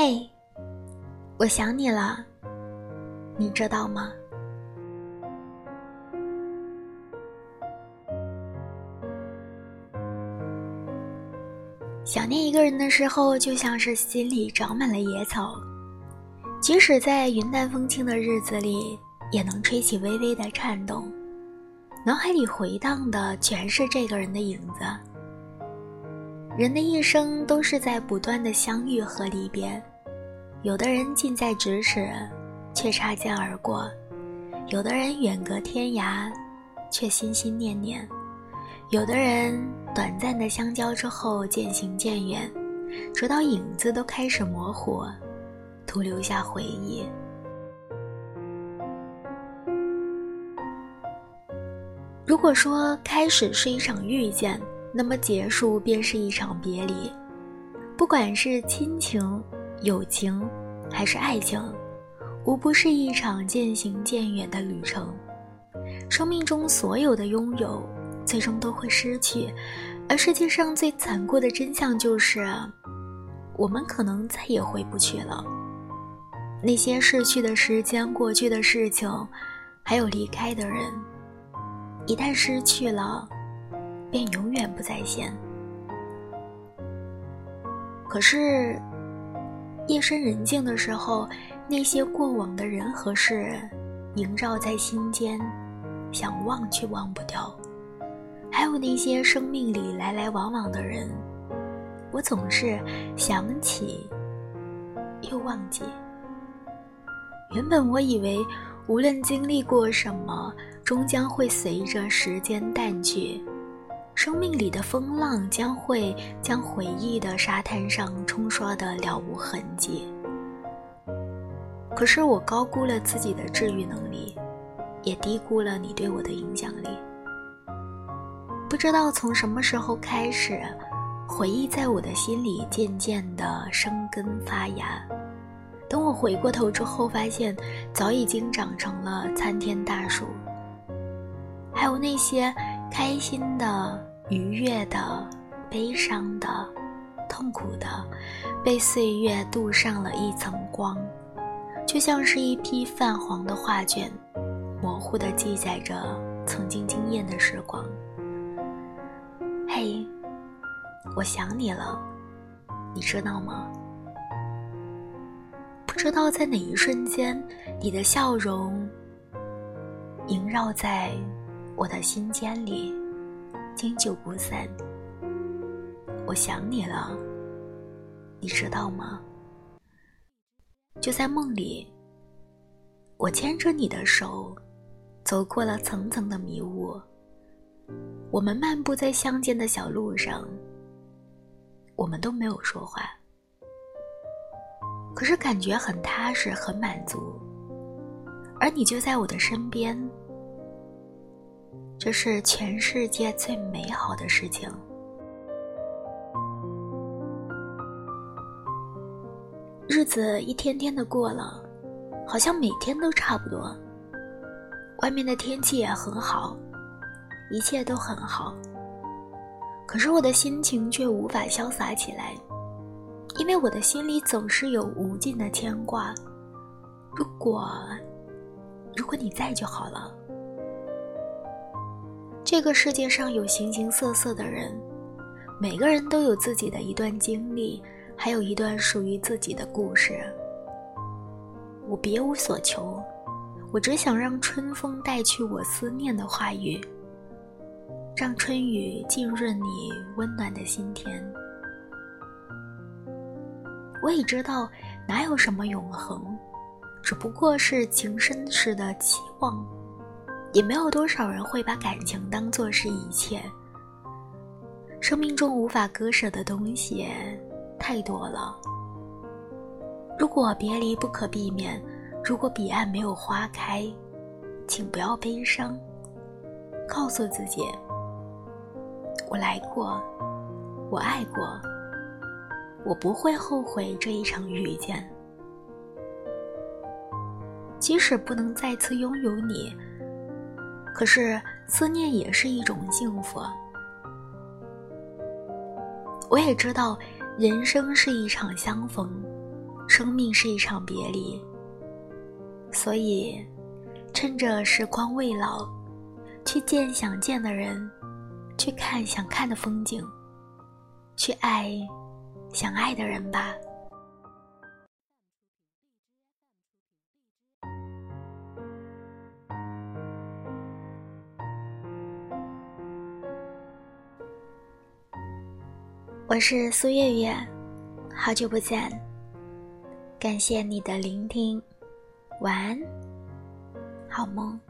嘿，我想你了，你知道吗？想念一个人的时候，就像是心里长满了野草，即使在云淡风轻的日子里，也能吹起微微的颤动。脑海里回荡的全是这个人的影子。人的一生都是在不断的相遇和离别，有的人近在咫尺，却擦肩而过；有的人远隔天涯，却心心念念。有的人短暂的相交之后渐行渐远，直到影子都开始模糊，徒留下回忆。如果说开始是一场遇见，那么结束便是一场别离。不管是亲情、友情，还是爱情，无不是一场渐行渐远的旅程。生命中所有的拥有。最终都会失去，而世界上最残酷的真相就是，我们可能再也回不去了。那些逝去的时间、过去的事情，还有离开的人，一旦失去了，便永远不再现。可是，夜深人静的时候，那些过往的人和事，萦绕在心间，想忘却忘不掉。还有那些生命里来来往往的人，我总是想起，又忘记。原本我以为，无论经历过什么，终将会随着时间淡去，生命里的风浪将会将回忆的沙滩上冲刷的了无痕迹。可是我高估了自己的治愈能力，也低估了你对我的影响力。不知道从什么时候开始，回忆在我的心里渐渐的生根发芽。等我回过头之后，发现早已经长成了参天大树。还有那些开心的、愉悦的、悲伤的、痛苦的，被岁月镀上了一层光，就像是一批泛黄的画卷，模糊的记载着曾经惊艳的时光。嘿，我想你了，你知道吗？不知道在哪一瞬间，你的笑容萦绕在我的心间里，经久不散。我想你了，你知道吗？就在梦里，我牵着你的手，走过了层层的迷雾。我们漫步在乡间的小路上，我们都没有说话，可是感觉很踏实，很满足。而你就在我的身边，这是全世界最美好的事情。日子一天天的过了，好像每天都差不多。外面的天气也很好。一切都很好，可是我的心情却无法潇洒起来，因为我的心里总是有无尽的牵挂。如果，如果你在就好了。这个世界上有形形色色的人，每个人都有自己的一段经历，还有一段属于自己的故事。我别无所求，我只想让春风带去我思念的话语。让春雨浸润你温暖的心田。我也知道，哪有什么永恒，只不过是情深时的期望。也没有多少人会把感情当作是一切。生命中无法割舍的东西太多了。如果别离不可避免，如果彼岸没有花开，请不要悲伤，告诉自己。我来过，我爱过，我不会后悔这一场遇见。即使不能再次拥有你，可是思念也是一种幸福。我也知道，人生是一场相逢，生命是一场别离，所以趁着时光未老，去见想见的人，去看想看的风景，去爱想爱的人吧。我是苏月月，好久不见，感谢你的聆听，晚安，好梦。